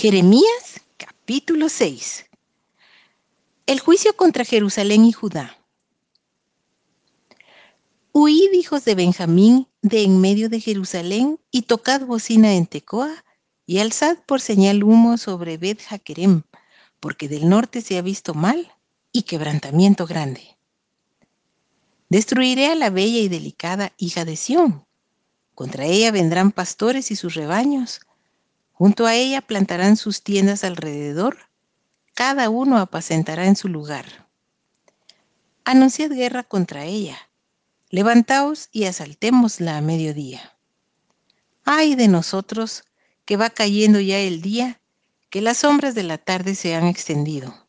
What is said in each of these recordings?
Jeremías capítulo 6. El juicio contra Jerusalén y Judá. Huid, hijos de Benjamín, de en medio de Jerusalén, y tocad bocina en Tecoa, y alzad por señal humo sobre Bet Jaquerem, porque del norte se ha visto mal y quebrantamiento grande. Destruiré a la bella y delicada hija de Sión. Contra ella vendrán pastores y sus rebaños, Junto a ella plantarán sus tiendas alrededor, cada uno apacentará en su lugar. Anunciad guerra contra ella, levantaos y asaltémosla a mediodía. Ay de nosotros, que va cayendo ya el día, que las sombras de la tarde se han extendido.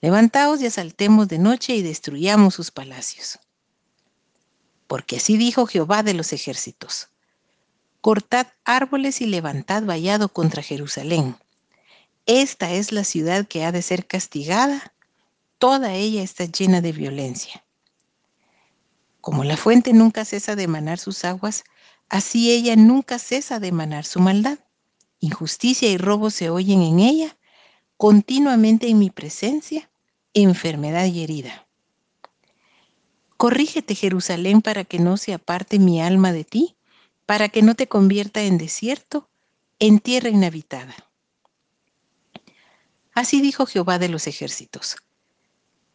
Levantaos y asaltemos de noche y destruyamos sus palacios. Porque así dijo Jehová de los ejércitos cortad árboles y levantad vallado contra Jerusalén. Esta es la ciudad que ha de ser castigada, toda ella está llena de violencia. Como la fuente nunca cesa de emanar sus aguas, así ella nunca cesa de emanar su maldad. Injusticia y robo se oyen en ella, continuamente en mi presencia, enfermedad y herida. Corrígete, Jerusalén, para que no se aparte mi alma de ti, para que no te convierta en desierto, en tierra inhabitada. Así dijo Jehová de los ejércitos.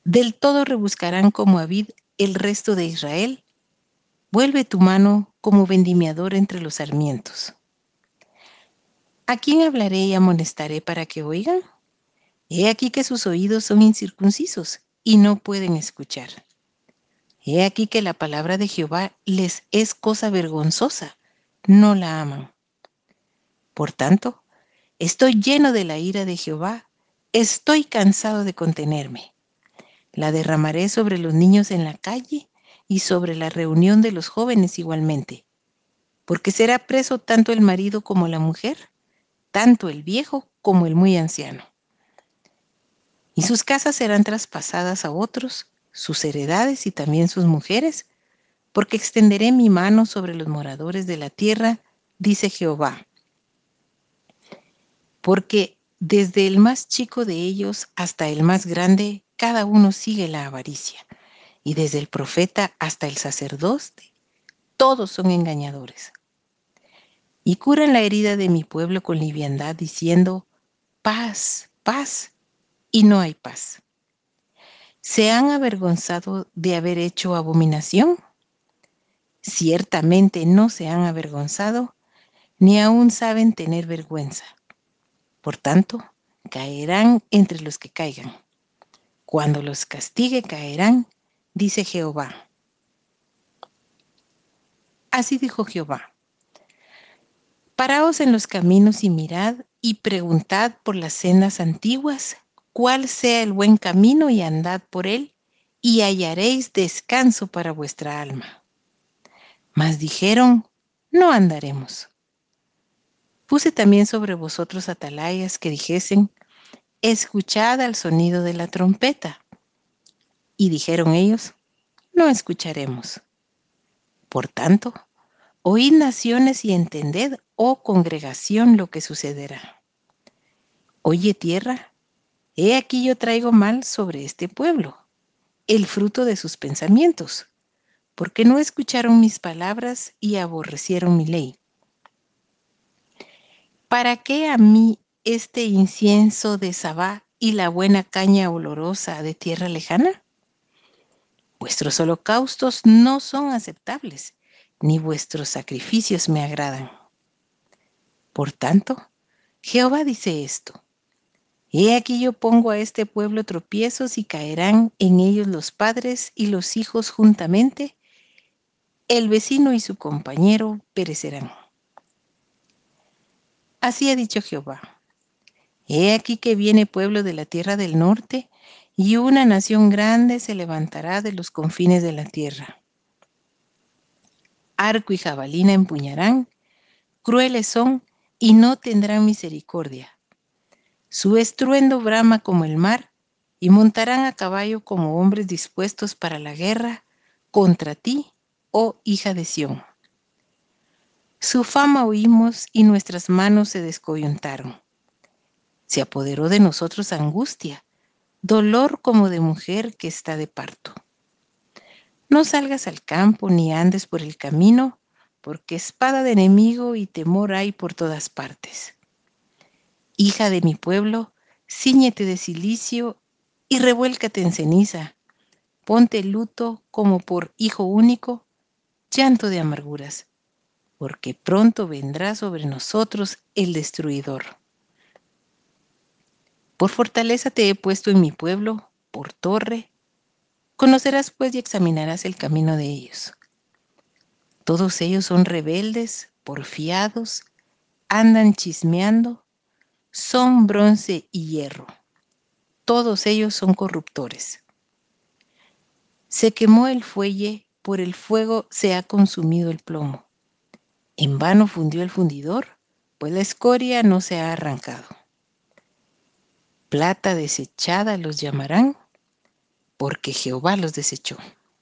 Del todo rebuscarán como Abid el resto de Israel. Vuelve tu mano como vendimiador entre los sarmientos. ¿A quién hablaré y amonestaré para que oigan? He aquí que sus oídos son incircuncisos y no pueden escuchar. He aquí que la palabra de Jehová les es cosa vergonzosa no la aman. Por tanto, estoy lleno de la ira de Jehová, estoy cansado de contenerme. La derramaré sobre los niños en la calle y sobre la reunión de los jóvenes igualmente, porque será preso tanto el marido como la mujer, tanto el viejo como el muy anciano. Y sus casas serán traspasadas a otros, sus heredades y también sus mujeres, porque extenderé mi mano sobre los moradores de la tierra, dice Jehová. Porque desde el más chico de ellos hasta el más grande, cada uno sigue la avaricia, y desde el profeta hasta el sacerdote, todos son engañadores. Y curan la herida de mi pueblo con liviandad, diciendo, paz, paz, y no hay paz. ¿Se han avergonzado de haber hecho abominación? Ciertamente no se han avergonzado, ni aún saben tener vergüenza. Por tanto, caerán entre los que caigan. Cuando los castigue caerán, dice Jehová. Así dijo Jehová. Paraos en los caminos y mirad y preguntad por las sendas antiguas cuál sea el buen camino y andad por él y hallaréis descanso para vuestra alma. Mas dijeron, no andaremos. Puse también sobre vosotros atalayas que dijesen, escuchad al sonido de la trompeta. Y dijeron ellos, no escucharemos. Por tanto, oíd naciones y entended, oh congregación, lo que sucederá. Oye tierra, he aquí yo traigo mal sobre este pueblo, el fruto de sus pensamientos porque no escucharon mis palabras y aborrecieron mi ley. ¿Para qué a mí este incienso de Sabá y la buena caña olorosa de tierra lejana? Vuestros holocaustos no son aceptables, ni vuestros sacrificios me agradan. Por tanto, Jehová dice esto. He aquí yo pongo a este pueblo tropiezos y caerán en ellos los padres y los hijos juntamente, el vecino y su compañero perecerán. Así ha dicho Jehová. He aquí que viene pueblo de la tierra del norte, y una nación grande se levantará de los confines de la tierra. Arco y jabalina empuñarán, crueles son y no tendrán misericordia. Su estruendo brama como el mar, y montarán a caballo como hombres dispuestos para la guerra contra ti oh hija de Sión. Su fama oímos y nuestras manos se descoyuntaron. Se apoderó de nosotros angustia, dolor como de mujer que está de parto. No salgas al campo ni andes por el camino, porque espada de enemigo y temor hay por todas partes. Hija de mi pueblo, ciñete de silicio y revuélcate en ceniza. Ponte luto como por hijo único, llanto de amarguras, porque pronto vendrá sobre nosotros el destruidor. Por fortaleza te he puesto en mi pueblo, por torre. Conocerás pues y examinarás el camino de ellos. Todos ellos son rebeldes, porfiados, andan chismeando, son bronce y hierro. Todos ellos son corruptores. Se quemó el fuelle, por el fuego se ha consumido el plomo. En vano fundió el fundidor, pues la escoria no se ha arrancado plata desechada los llamarán, porque Jehová los desechó.